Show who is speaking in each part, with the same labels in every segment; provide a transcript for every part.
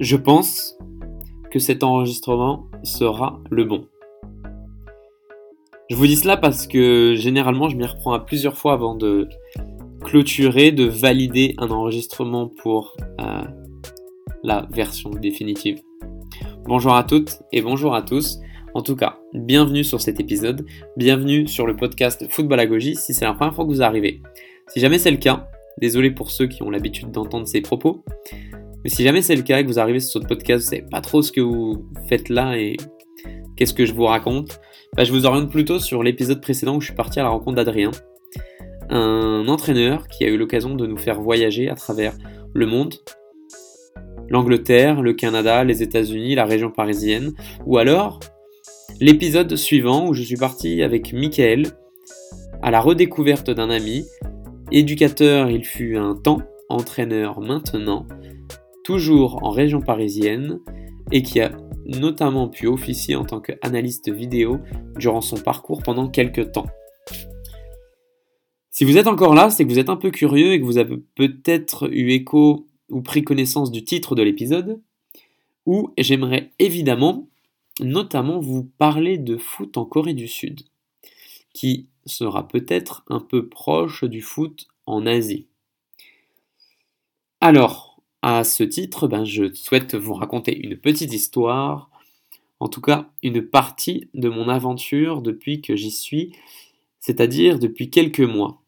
Speaker 1: Je pense que cet enregistrement sera le bon. Je vous dis cela parce que généralement je m'y reprends à plusieurs fois avant de clôturer, de valider un enregistrement pour euh, la version définitive. Bonjour à toutes et bonjour à tous. En tout cas, bienvenue sur cet épisode, bienvenue sur le podcast Football à Goji si c'est la première fois que vous arrivez. Si jamais c'est le cas, désolé pour ceux qui ont l'habitude d'entendre ces propos, mais si jamais c'est le cas que vous arrivez sur ce podcast, vous savez pas trop ce que vous faites là et qu'est-ce que je vous raconte, bah, je vous oriente plutôt sur l'épisode précédent où je suis parti à la rencontre d'Adrien, un entraîneur qui a eu l'occasion de nous faire voyager à travers le monde, l'Angleterre, le Canada, les États-Unis, la région parisienne, ou alors l'épisode suivant où je suis parti avec Michael à la redécouverte d'un ami, éducateur il fut un temps, entraîneur maintenant, toujours en région parisienne, et qui a notamment pu officier en tant qu'analyste vidéo durant son parcours pendant quelques temps. Si vous êtes encore là, c'est que vous êtes un peu curieux et que vous avez peut-être eu écho ou pris connaissance du titre de l'épisode, où j'aimerais évidemment notamment vous parler de foot en Corée du Sud, qui sera peut-être un peu proche du foot en Asie. Alors, à ce titre, ben, je souhaite vous raconter une petite histoire, en tout cas une partie de mon aventure depuis que j'y suis, c'est-à-dire depuis quelques mois.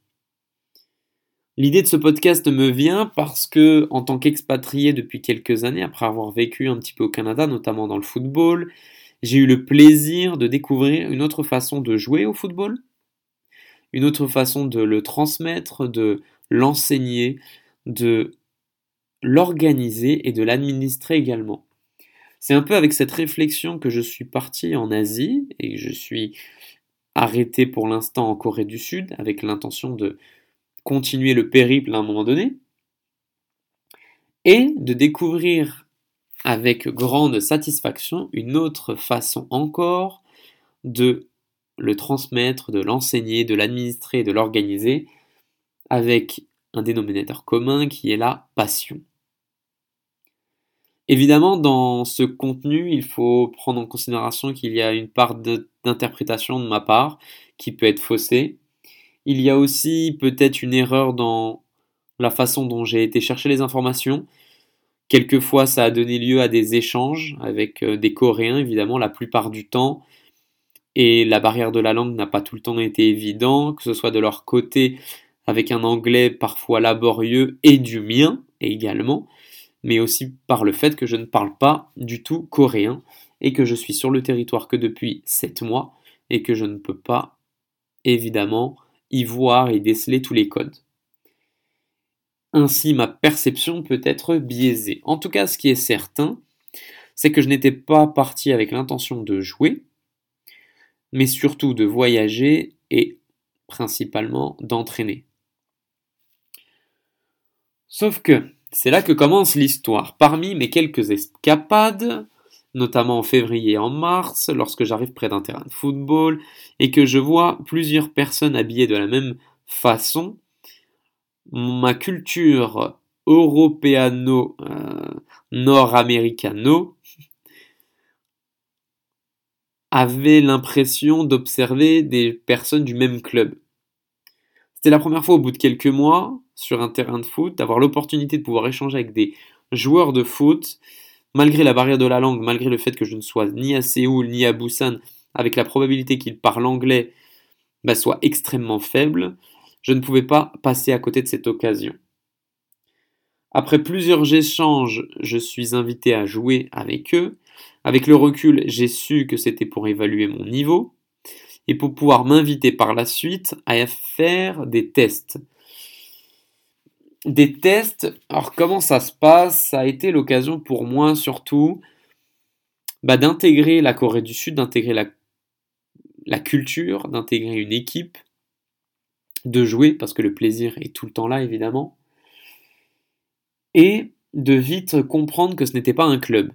Speaker 1: L'idée de ce podcast me vient parce que, en tant qu'expatrié depuis quelques années, après avoir vécu un petit peu au Canada, notamment dans le football, j'ai eu le plaisir de découvrir une autre façon de jouer au football, une autre façon de le transmettre, de l'enseigner, de l'organiser et de l'administrer également. C'est un peu avec cette réflexion que je suis parti en Asie et je suis arrêté pour l'instant en Corée du Sud avec l'intention de continuer le périple à un moment donné, et de découvrir avec grande satisfaction une autre façon encore de le transmettre, de l'enseigner, de l'administrer, de l'organiser, avec un dénominateur commun qui est la passion. Évidemment, dans ce contenu, il faut prendre en considération qu'il y a une part d'interprétation de ma part qui peut être faussée, il y a aussi peut-être une erreur dans la façon dont j'ai été chercher les informations. Quelquefois, ça a donné lieu à des échanges avec euh, des Coréens, évidemment, la plupart du temps. Et la barrière de la langue n'a pas tout le temps été évident, que ce soit de leur côté avec un anglais parfois laborieux et du mien également, mais aussi par le fait que je ne parle pas du tout coréen et que je suis sur le territoire que depuis 7 mois et que je ne peux pas évidemment y voir et déceler tous les codes. Ainsi, ma perception peut être biaisée. En tout cas, ce qui est certain, c'est que je n'étais pas parti avec l'intention de jouer, mais surtout de voyager et principalement d'entraîner. Sauf que c'est là que commence l'histoire. Parmi mes quelques escapades, notamment en février et en mars, lorsque j'arrive près d'un terrain de football et que je vois plusieurs personnes habillées de la même façon, ma culture européano-nord-américano euh, avait l'impression d'observer des personnes du même club. C'était la première fois au bout de quelques mois sur un terrain de foot d'avoir l'opportunité de pouvoir échanger avec des joueurs de foot malgré la barrière de la langue, malgré le fait que je ne sois ni à Séoul ni à Busan, avec la probabilité qu'ils parlent anglais bah, soit extrêmement faible, je ne pouvais pas passer à côté de cette occasion. Après plusieurs échanges, je suis invité à jouer avec eux. Avec le recul, j'ai su que c'était pour évaluer mon niveau et pour pouvoir m'inviter par la suite à faire des tests des tests. Alors comment ça se passe? Ça a été l'occasion pour moi surtout bah, d'intégrer la Corée du Sud, d'intégrer la, la culture, d'intégrer une équipe, de jouer parce que le plaisir est tout le temps là évidemment, et de vite comprendre que ce n'était pas un club.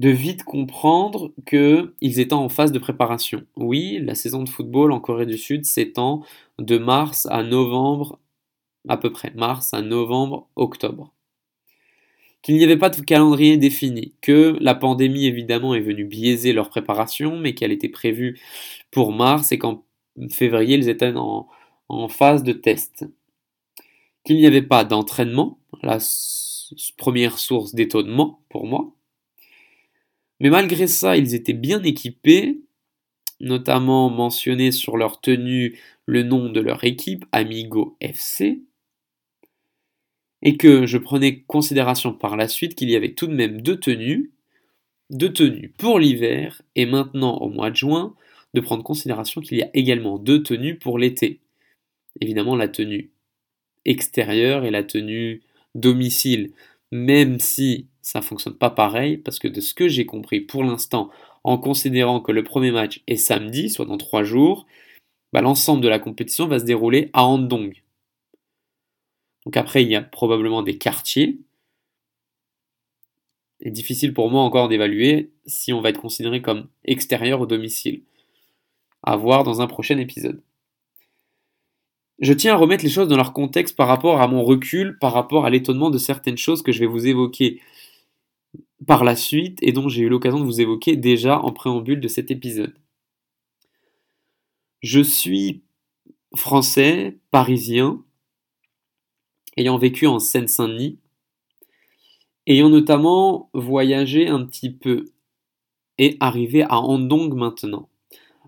Speaker 1: De vite comprendre qu'ils étaient en phase de préparation. Oui, la saison de football en Corée du Sud s'étend de mars à novembre à peu près mars à novembre, octobre. qu'il n'y avait pas de calendrier défini, que la pandémie évidemment est venue biaiser leur préparation, mais qu'elle était prévue pour mars et qu'en février ils étaient en, en phase de test. Qu'il n'y avait pas d'entraînement, la première source d'étonnement pour moi. Mais malgré ça, ils étaient bien équipés, notamment mentionné sur leur tenue le nom de leur équipe, Amigo FC, et que je prenais considération par la suite qu'il y avait tout de même deux tenues, deux tenues pour l'hiver, et maintenant au mois de juin, de prendre considération qu'il y a également deux tenues pour l'été. Évidemment la tenue extérieure et la tenue domicile, même si ça ne fonctionne pas pareil, parce que de ce que j'ai compris pour l'instant, en considérant que le premier match est samedi, soit dans trois jours, bah, l'ensemble de la compétition va se dérouler à Andong. Donc après, il y a probablement des quartiers. C'est difficile pour moi encore d'évaluer si on va être considéré comme extérieur au domicile. À voir dans un prochain épisode. Je tiens à remettre les choses dans leur contexte par rapport à mon recul, par rapport à l'étonnement de certaines choses que je vais vous évoquer par la suite et dont j'ai eu l'occasion de vous évoquer déjà en préambule de cet épisode. Je suis français, parisien, ayant vécu en Seine-Saint-Denis, ayant notamment voyagé un petit peu et arrivé à Andong maintenant.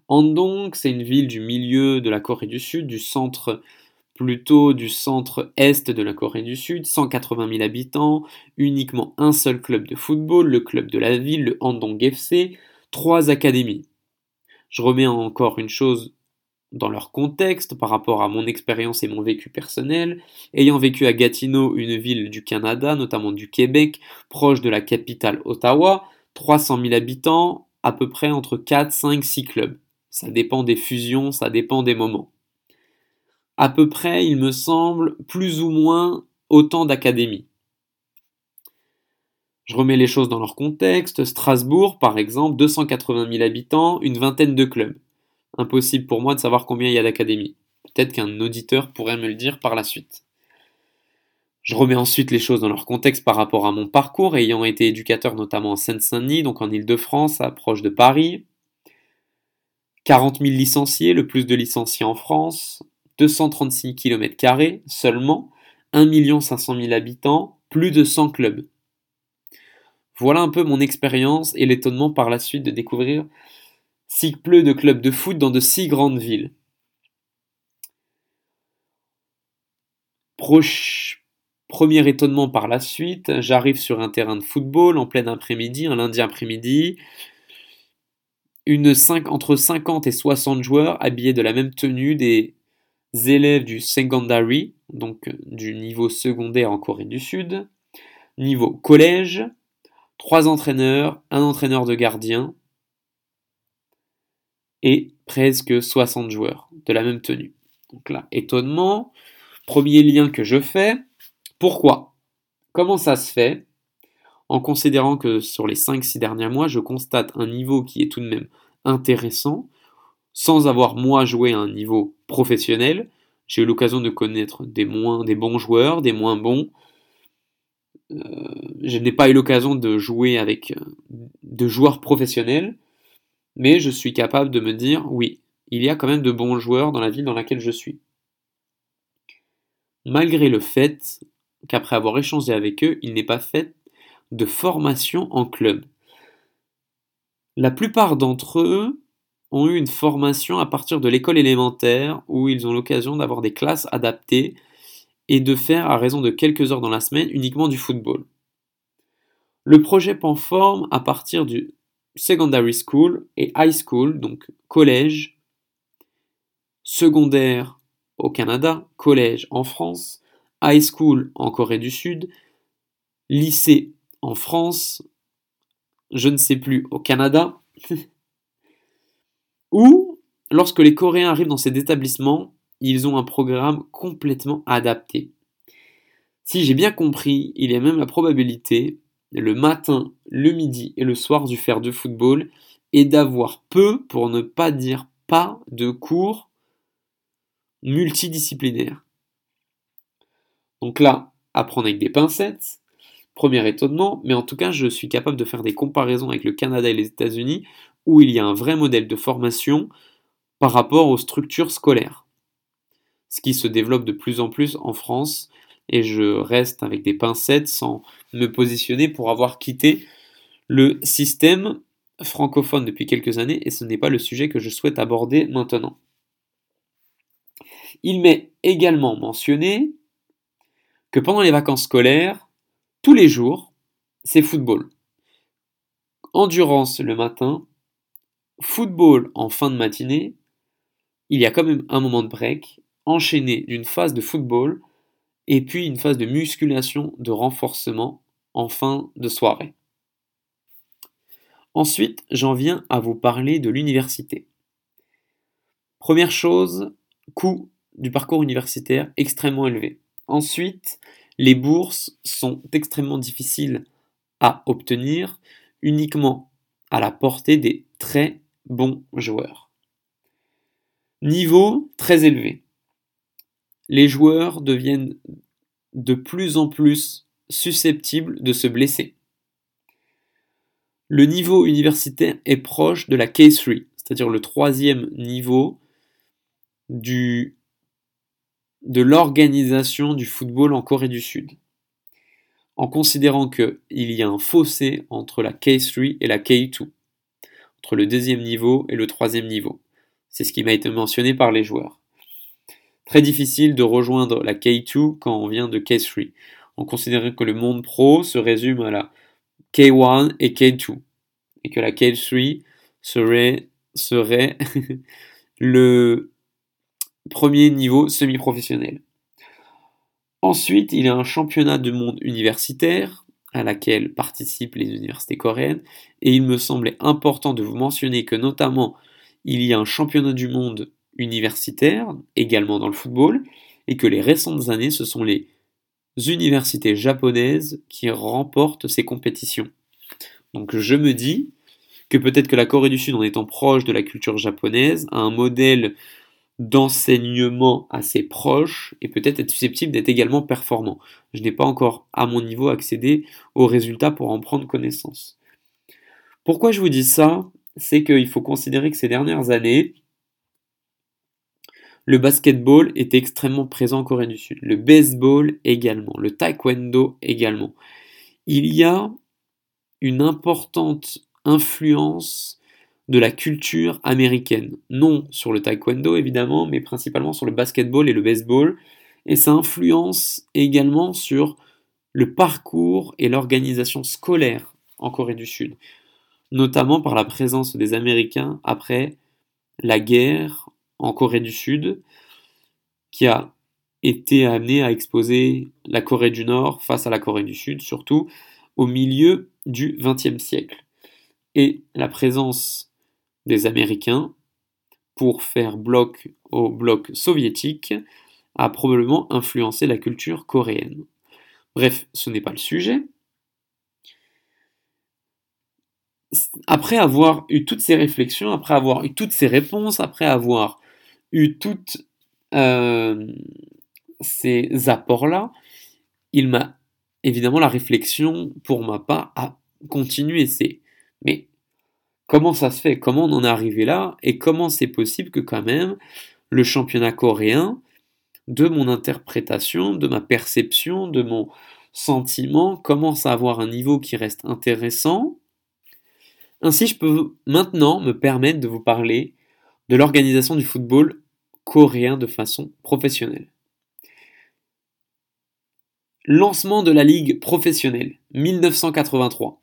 Speaker 1: Andong, c'est une ville du milieu de la Corée du Sud, du centre plutôt du centre-est de la Corée du Sud, 180 000 habitants, uniquement un seul club de football, le club de la ville, le Andong FC, trois académies. Je remets encore une chose dans leur contexte par rapport à mon expérience et mon vécu personnel, ayant vécu à Gatineau, une ville du Canada, notamment du Québec, proche de la capitale Ottawa, 300 000 habitants, à peu près entre 4, 5, 6 clubs. Ça dépend des fusions, ça dépend des moments à peu près, il me semble, plus ou moins autant d'académies. Je remets les choses dans leur contexte. Strasbourg, par exemple, 280 000 habitants, une vingtaine de clubs. Impossible pour moi de savoir combien il y a d'académies. Peut-être qu'un auditeur pourrait me le dire par la suite. Je remets ensuite les choses dans leur contexte par rapport à mon parcours, ayant été éducateur notamment en Seine-Saint-Denis, donc en Ile-de-France, proche de Paris. 40 000 licenciés, le plus de licenciés en France, 236 km seulement, 1 500 000 habitants, plus de 100 clubs. Voilà un peu mon expérience et l'étonnement par la suite de découvrir si peu de clubs de foot dans de si grandes villes. Premier étonnement par la suite, j'arrive sur un terrain de football en plein après-midi, un lundi après-midi. Entre 50 et 60 joueurs habillés de la même tenue, des élèves du secondary, donc euh, du niveau secondaire en Corée du Sud, niveau collège, trois entraîneurs, un entraîneur de gardien et presque 60 joueurs de la même tenue. Donc là, étonnement, premier lien que je fais, pourquoi? Comment ça se fait? En considérant que sur les 5-6 derniers mois, je constate un niveau qui est tout de même intéressant, sans avoir moi joué à un niveau professionnel. J'ai eu l'occasion de connaître des, moins, bons joueurs, des moins bons. Euh, je n'ai pas eu l'occasion de jouer avec euh, de joueurs professionnels, mais je suis capable de me dire oui, il y a quand même de bons joueurs dans la ville dans laquelle je suis. Malgré le fait qu'après avoir échangé avec eux, il n'est pas fait de formation en club. La plupart d'entre eux ont eu une formation à partir de l'école élémentaire où ils ont l'occasion d'avoir des classes adaptées et de faire à raison de quelques heures dans la semaine uniquement du football. Le projet prend à partir du secondary school et high school, donc collège, secondaire au Canada, collège en France, high school en Corée du Sud, lycée en France, je ne sais plus au Canada, Ou, lorsque les Coréens arrivent dans ces établissements, ils ont un programme complètement adapté. Si j'ai bien compris, il y a même la probabilité, le matin, le midi et le soir du faire de football, et d'avoir peu, pour ne pas dire pas, de cours multidisciplinaires. Donc là, apprendre avec des pincettes, Premier étonnement, mais en tout cas, je suis capable de faire des comparaisons avec le Canada et les États-Unis où il y a un vrai modèle de formation par rapport aux structures scolaires. Ce qui se développe de plus en plus en France et je reste avec des pincettes sans me positionner pour avoir quitté le système francophone depuis quelques années et ce n'est pas le sujet que je souhaite aborder maintenant. Il m'est également mentionné que pendant les vacances scolaires, tous les jours, c'est football. Endurance le matin, football en fin de matinée, il y a quand même un moment de break, enchaîné d'une phase de football et puis une phase de musculation, de renforcement en fin de soirée. Ensuite, j'en viens à vous parler de l'université. Première chose, coût du parcours universitaire extrêmement élevé. Ensuite, les bourses sont extrêmement difficiles à obtenir uniquement à la portée des très bons joueurs. Niveau très élevé. Les joueurs deviennent de plus en plus susceptibles de se blesser. Le niveau universitaire est proche de la K3, c'est-à-dire le troisième niveau de l'organisation du football en Corée du Sud, en considérant qu'il y a un fossé entre la K3 et la K2, entre le deuxième niveau et le troisième niveau. C'est ce qui m'a été mentionné par les joueurs. Très difficile de rejoindre la K2 quand on vient de K3, en considérant que le monde pro se résume à la K1 et K2, et que la K3 serait, serait le premier niveau semi-professionnel. Ensuite, il y a un championnat du monde universitaire à laquelle participent les universités coréennes, et il me semblait important de vous mentionner que notamment il y a un championnat du monde universitaire, également dans le football, et que les récentes années, ce sont les universités japonaises qui remportent ces compétitions. Donc je me dis que peut-être que la Corée du Sud, en étant proche de la culture japonaise, a un modèle d'enseignement assez proche et peut-être être susceptible d'être également performant. Je n'ai pas encore à mon niveau accédé aux résultats pour en prendre connaissance. Pourquoi je vous dis ça? C'est qu'il faut considérer que ces dernières années, le basketball est extrêmement présent en Corée du Sud, le baseball également, le taekwondo également. Il y a une importante influence de la culture américaine. Non sur le taekwondo évidemment, mais principalement sur le basketball et le baseball. Et ça influence également sur le parcours et l'organisation scolaire en Corée du Sud, notamment par la présence des Américains après la guerre en Corée du Sud, qui a été amené à exposer la Corée du Nord face à la Corée du Sud, surtout au milieu du XXe siècle. Et la présence des Américains pour faire bloc au bloc soviétique a probablement influencé la culture coréenne. Bref, ce n'est pas le sujet. Après avoir eu toutes ces réflexions, après avoir eu toutes ces réponses, après avoir eu toutes euh, ces apports-là, il m'a évidemment la réflexion pour ma part a continué. C'est mais comment ça se fait? Comment on en est arrivé là? Et comment c'est possible que quand même le championnat coréen, de mon interprétation, de ma perception, de mon sentiment, commence à avoir un niveau qui reste intéressant? Ainsi, je peux maintenant me permettre de vous parler de l'organisation du football coréen de façon professionnelle. Lancement de la ligue professionnelle, 1983.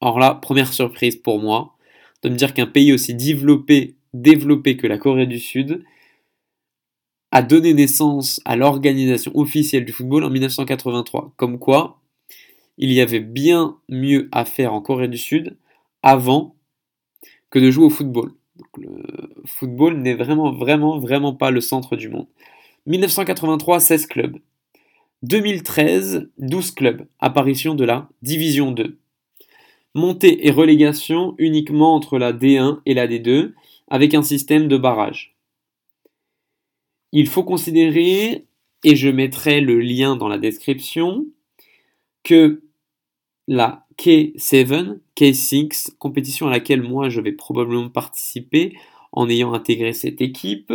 Speaker 1: Alors là, première surprise pour moi, de me dire qu'un pays aussi développé, développé que la Corée du Sud a donné naissance à l'organisation officielle du football en 1983. Comme quoi, il y avait bien mieux à faire en Corée du Sud avant que de jouer au football le football n'est vraiment, vraiment, vraiment pas le centre du monde. 1983, 16 clubs. 2013, 12 clubs. Apparition de la Division 2. Montée et relégation uniquement entre la D1 et la D2, avec un système de barrage. Il faut considérer, et je mettrai le lien dans la description, que la K7, K6, compétition à laquelle moi je vais probablement participer en ayant intégré cette équipe,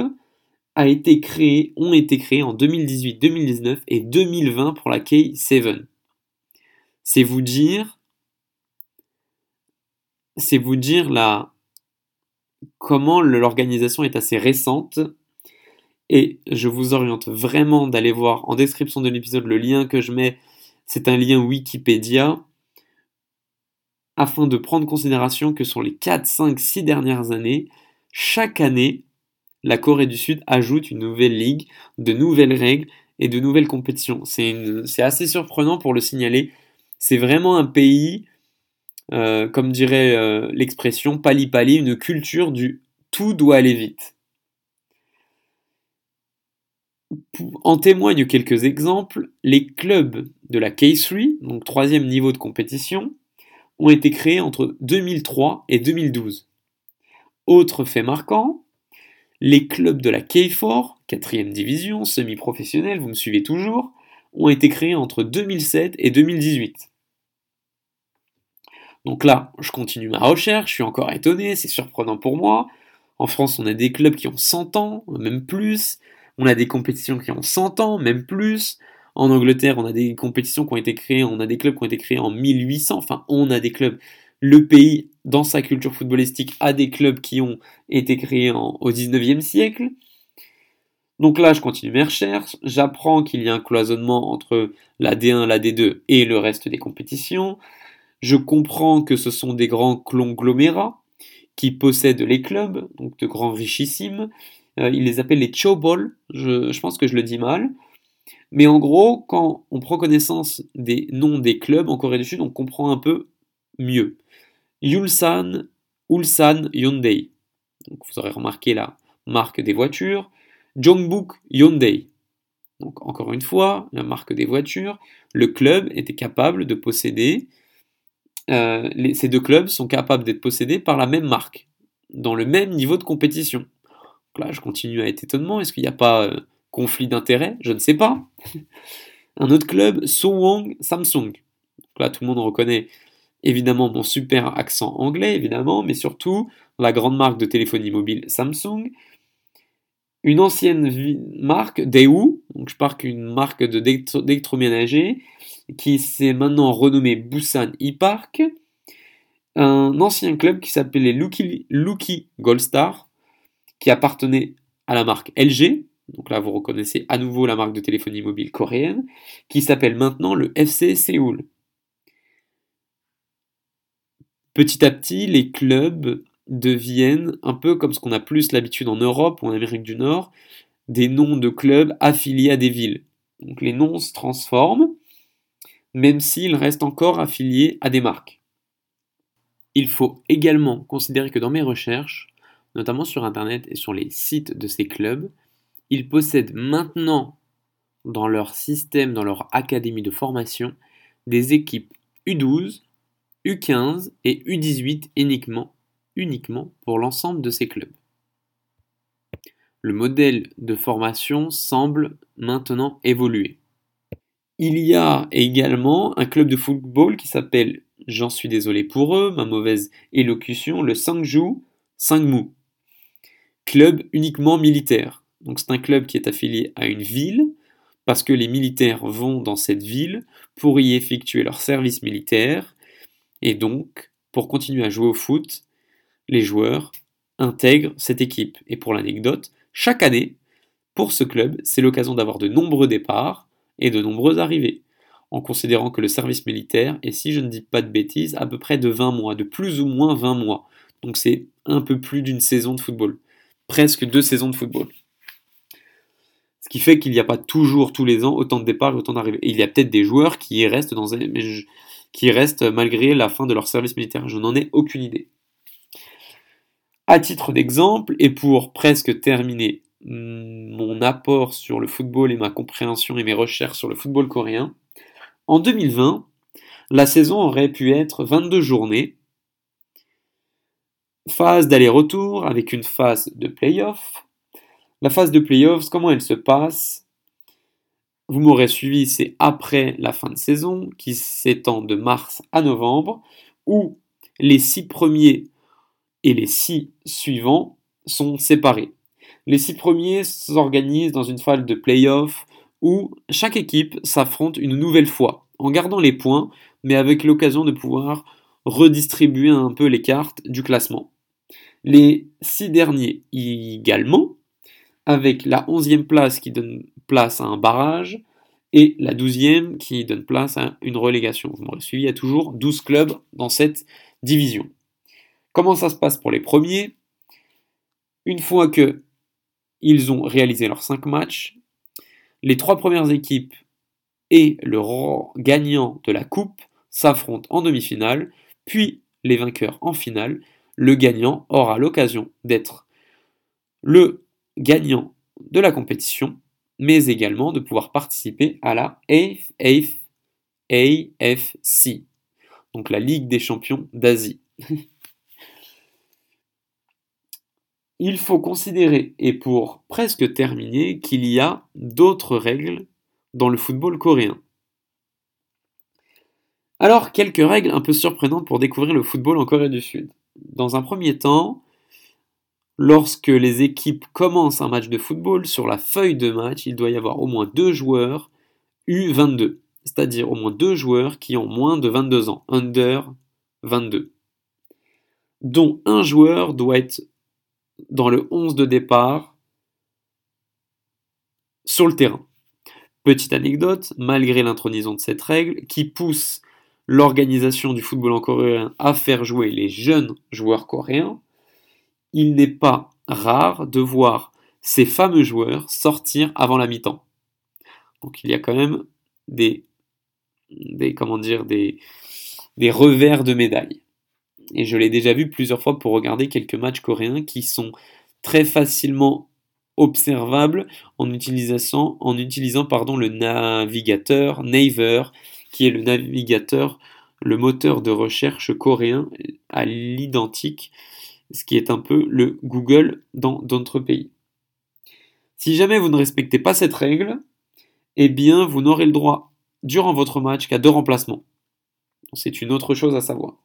Speaker 1: ont été créés en 2018, 2019 et 2020 pour la K7. C'est vous dire, c'est vous dire comment l'organisation est assez récente et je vous oriente vraiment d'aller voir en description de l'épisode le lien que je mets. C'est un lien Wikipédia afin de prendre en considération que sur les 4, 5, 6 dernières années, chaque année, la Corée du Sud ajoute une nouvelle ligue, de nouvelles règles et de nouvelles compétitions. C'est assez surprenant pour le signaler. C'est vraiment un pays, euh, comme dirait euh, l'expression pali-pali, une culture du tout doit aller vite. En témoignent quelques exemples. Les clubs de la K3, donc troisième niveau de compétition, ont été créés entre 2003 et 2012. Autre fait marquant, les clubs de la K4, quatrième division, semi-professionnelle, vous me suivez toujours, ont été créés entre 2007 et 2018. Donc là, je continue ma recherche, je suis encore étonné, c'est surprenant pour moi. En France, on a des clubs qui ont 100 ans, même plus. On a des compétitions qui ont 100 ans, même plus. En Angleterre, on a des compétitions qui ont été créées, on a des clubs qui ont été créés en 1800. Enfin, on a des clubs. Le pays, dans sa culture footballistique, a des clubs qui ont été créés au 19e siècle. Donc là, je continue mes recherches. J'apprends qu'il y a un cloisonnement entre la D1, la D2 et le reste des compétitions. Je comprends que ce sont des grands conglomérats qui possèdent les clubs, donc de grands richissimes. Euh, ils les appellent les Chobol. Je, je pense que je le dis mal. Mais en gros, quand on prend connaissance des noms des clubs en Corée du Sud, on comprend un peu mieux. Yulsan, Ulsan Hyundai. Donc vous aurez remarqué la marque des voitures. Jongbuk Hyundai. Donc encore une fois, la marque des voitures. Le club était capable de posséder. Euh, ces deux clubs sont capables d'être possédés par la même marque, dans le même niveau de compétition. Là, je continue à être étonnement. Est-ce qu'il n'y a pas euh, conflit d'intérêts, je ne sais pas. Un autre club, Sowong Samsung. là, tout le monde reconnaît évidemment mon super accent anglais, évidemment, mais surtout la grande marque de téléphonie mobile Samsung. Une ancienne marque, Daewoo, donc je parle qu'une marque d'électroménager, qui s'est maintenant renommée Busan e-Park. Un ancien club qui s'appelait Lucky, Lucky Gold Star, qui appartenait à la marque LG, donc là vous reconnaissez à nouveau la marque de téléphonie mobile coréenne, qui s'appelle maintenant le FC Séoul. Petit à petit, les clubs deviennent un peu comme ce qu'on a plus l'habitude en Europe ou en Amérique du Nord, des noms de clubs affiliés à des villes. Donc les noms se transforment, même s'ils restent encore affiliés à des marques. Il faut également considérer que dans mes recherches, notamment sur Internet et sur les sites de ces clubs, ils possèdent maintenant dans leur système, dans leur académie de formation, des équipes U12, U15 et U18 uniquement, pour l'ensemble de ces clubs. Le modèle de formation semble maintenant évoluer. Il y a également un club de football qui s'appelle, j'en suis désolé pour eux, ma mauvaise élocution, le Sangju Sangmu. Club uniquement militaire. Donc c'est un club qui est affilié à une ville parce que les militaires vont dans cette ville pour y effectuer leur service militaire et donc pour continuer à jouer au foot, les joueurs intègrent cette équipe. Et pour l'anecdote, chaque année, pour ce club, c'est l'occasion d'avoir de nombreux départs et de nombreuses arrivées, en considérant que le service militaire est, si je ne dis pas de bêtises, à peu près de 20 mois, de plus ou moins 20 mois. Donc c'est un peu plus d'une saison de football, presque deux saisons de football. Ce qui fait qu'il n'y a pas toujours tous les ans autant de départs et autant d'arrivées. Il y a peut-être des joueurs qui y restent malgré la fin de leur service militaire. Je n'en ai aucune idée. À titre d'exemple, et pour presque terminer mon apport sur le football et ma compréhension et mes recherches sur le football coréen, en 2020, la saison aurait pu être 22 journées, phase d'aller-retour avec une phase de play-off, la phase de playoffs, comment elle se passe? Vous m'aurez suivi, c'est après la fin de saison, qui s'étend de mars à novembre, où les six premiers et les six suivants sont séparés. Les six premiers s'organisent dans une phase de play-off où chaque équipe s'affronte une nouvelle fois, en gardant les points, mais avec l'occasion de pouvoir redistribuer un peu les cartes du classement. Les six derniers également, avec la onzième place qui donne place à un barrage, et la douzième qui donne place à une relégation. Vous m'aurez suivi, il y a toujours 12 clubs dans cette division. Comment ça se passe pour les premiers? Une fois que ils ont réalisé leurs 5 matchs, les trois premières équipes et le gagnant de la coupe s'affrontent en demi-finale, puis les vainqueurs en finale. Le gagnant aura l'occasion d'être le gagnant de la compétition, mais également de pouvoir participer à la AFC, donc la Ligue des champions d'Asie. Il faut considérer, et pour presque terminer, qu'il y a d'autres règles dans le football coréen. Alors, quelques règles un peu surprenantes pour découvrir le football en Corée du Sud. Dans un premier temps, lorsque les équipes commencent un match de football, sur la feuille de match, il doit y avoir au moins deux joueurs U22, c'est-à-dire au moins deux joueurs qui ont moins de 22 ans, under 22, dont un joueur doit être dans le 11 de départ sur le terrain. Petite anecdote, malgré l'intronisation de cette règle, qui pousse l'organisation du football en coréen à faire jouer les jeunes joueurs coréens, il n'est pas rare de voir ces fameux joueurs sortir avant la mi-temps. Donc il y a quand même des, des comment dire, des, des revers de médaille. Et je l'ai déjà vu plusieurs fois pour regarder quelques matchs coréens qui sont très facilement observables en utilisant, le navigateur Naver, qui est le navigateur, le moteur de recherche coréen à l'identique, ce qui est un peu le Google dans d'autres pays. Si jamais vous ne respectez pas cette règle, eh bien vous n'aurez le droit durant votre match qu'à deux remplacements. C'est une autre chose à savoir.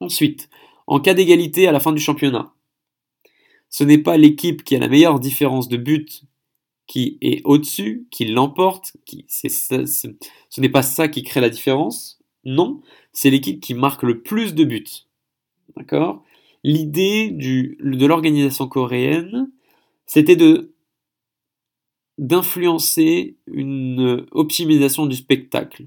Speaker 1: Ensuite, en cas d'égalité à la fin du championnat, ce n'est pas l'équipe qui a la meilleure différence de but qui est au-dessus, qui l'emporte, ce n'est pas ça qui crée la différence. Non, c'est l'équipe qui marque le plus de buts. D'accord? L'idée de l'organisation coréenne, c'était d'influencer une optimisation du spectacle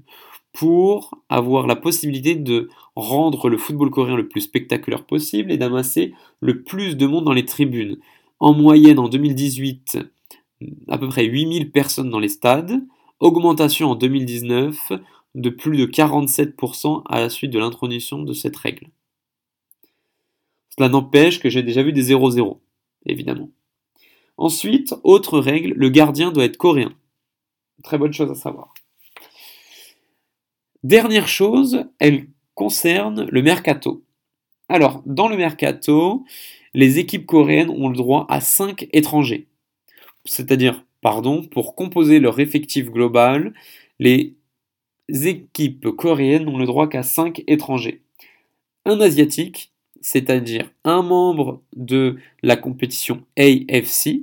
Speaker 1: pour avoir la possibilité de rendre le football coréen le plus spectaculaire possible et d'amasser le plus de monde dans les tribunes. En moyenne, en 2018, à peu près 8000 personnes dans les stades, augmentation en 2019 de plus de 47% à la suite de l'introduction de cette règle. Cela n'empêche que j'ai déjà vu des 0-0, évidemment. Ensuite, autre règle, le gardien doit être coréen. Très bonne chose à savoir. Dernière chose, elle concerne le mercato. Alors, dans le mercato, les équipes coréennes ont le droit à 5 étrangers. C'est-à-dire, pardon, pour composer leur effectif global, les équipes coréennes n'ont le droit qu'à 5 étrangers. Un asiatique, c'est-à-dire un membre de la compétition AFC,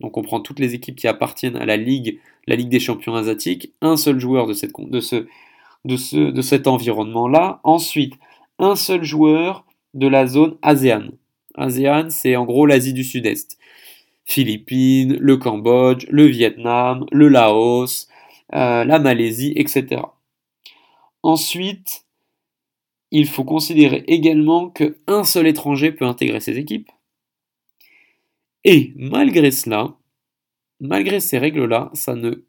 Speaker 1: donc on prend toutes les équipes qui appartiennent à la Ligue, des champions asiatiques, un seul joueur de cet environnement-là. Ensuite, un seul joueur de la zone ASEAN. ASEAN, c'est en gros l'Asie du Sud-Est. Philippines, le Cambodge, le Vietnam, le Laos, euh, la Malaisie, etc. Ensuite, il faut considérer également qu'un seul étranger peut intégrer ces équipes. Et malgré cela, malgré ces règles-là, ça ne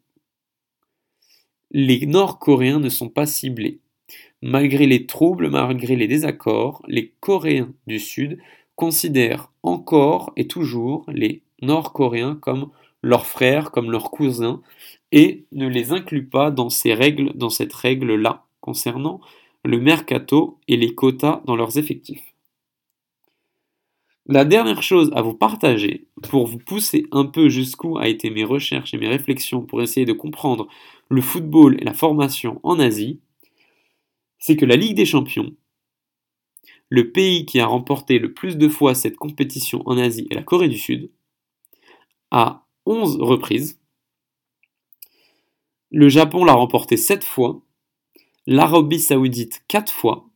Speaker 1: les Nord-Coréens ne sont pas ciblés. Malgré les troubles, malgré les désaccords, les Coréens du Sud considèrent encore et toujours les Nord-Coréens comme leurs frères, comme leurs cousins, et ne les incluent pas dans ces règles, dans cette règle-là, concernant le mercato et les quotas dans leurs effectifs. La dernière chose à vous partager, pour vous pousser un peu jusqu'où a été mes recherches et mes réflexions pour essayer de comprendre le football et la formation en Asie, c'est que la Ligue des Champions, le pays qui a remporté le plus de fois cette compétition en Asie est la Corée du Sud, à 11 reprises. Le Japon l'a remporté 7 fois, l'Arabie saoudite 4 fois.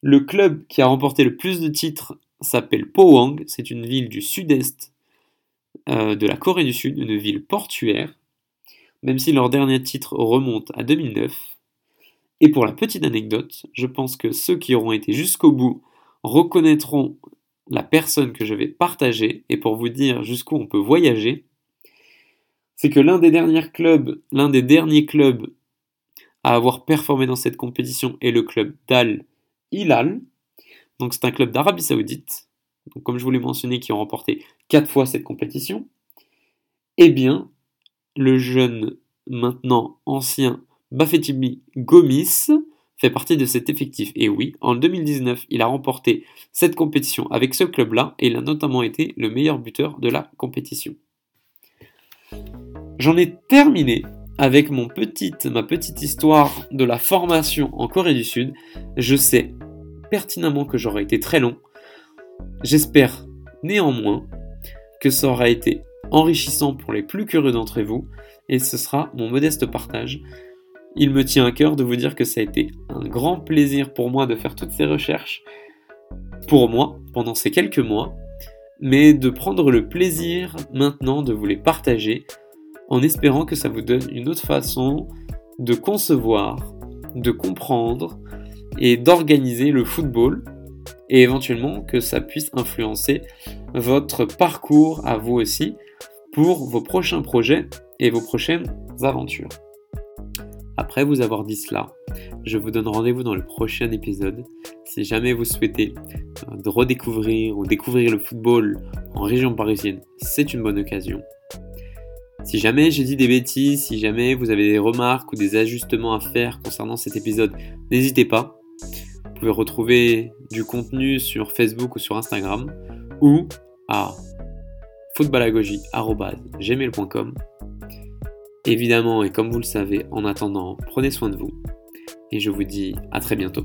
Speaker 1: Le club qui a remporté le plus de titres s'appelle Pohang, c'est une ville du sud-est euh, de la Corée du Sud, une ville portuaire, même si leur dernier titre remonte à 2009. Et pour la petite anecdote, je pense que ceux qui auront été jusqu'au bout reconnaîtront la personne que je vais partager, et pour vous dire jusqu'où on peut voyager, c'est que l'un des derniers clubs, l'un des derniers clubs à avoir performé dans cette compétition est le club d'Al Hilal, donc c'est un club d'Arabie Saoudite, donc comme je vous l'ai mentionné, qui ont remporté quatre fois cette compétition. Eh bien, le jeune, maintenant ancien Bafetibi Gomis fait partie de cet effectif. Et oui, en 2019, il a remporté cette compétition avec ce club-là et il a notamment été le meilleur buteur de la compétition. J'en ai terminé avec mon petite, ma petite histoire de la formation en Corée du Sud. Je sais pertinemment que j'aurais été très long. J'espère néanmoins que ça aura été enrichissant pour les plus curieux d'entre vous et ce sera mon modeste partage. Il me tient à cœur de vous dire que ça a été un grand plaisir pour moi de faire toutes ces recherches pour moi pendant ces quelques mois, mais de prendre le plaisir maintenant de vous les partager en espérant que ça vous donne une autre façon de concevoir, de comprendre et d'organiser le football et éventuellement que ça puisse influencer votre parcours à vous aussi pour vos prochains projets et vos prochaines aventures. Après vous avoir dit cela, je vous donne rendez-vous dans le prochain épisode. Si jamais vous souhaitez euh, redécouvrir ou découvrir le football en région parisienne, c'est une bonne occasion. Si jamais j'ai dit des bêtises, si jamais vous avez des remarques ou des ajustements à faire concernant cet épisode, n'hésitez pas. Vous pouvez retrouver du contenu sur Facebook ou sur Instagram ou à footballagogie.gmail.com Évidemment, et comme vous le savez, en attendant, prenez soin de vous. Et je vous dis à très bientôt.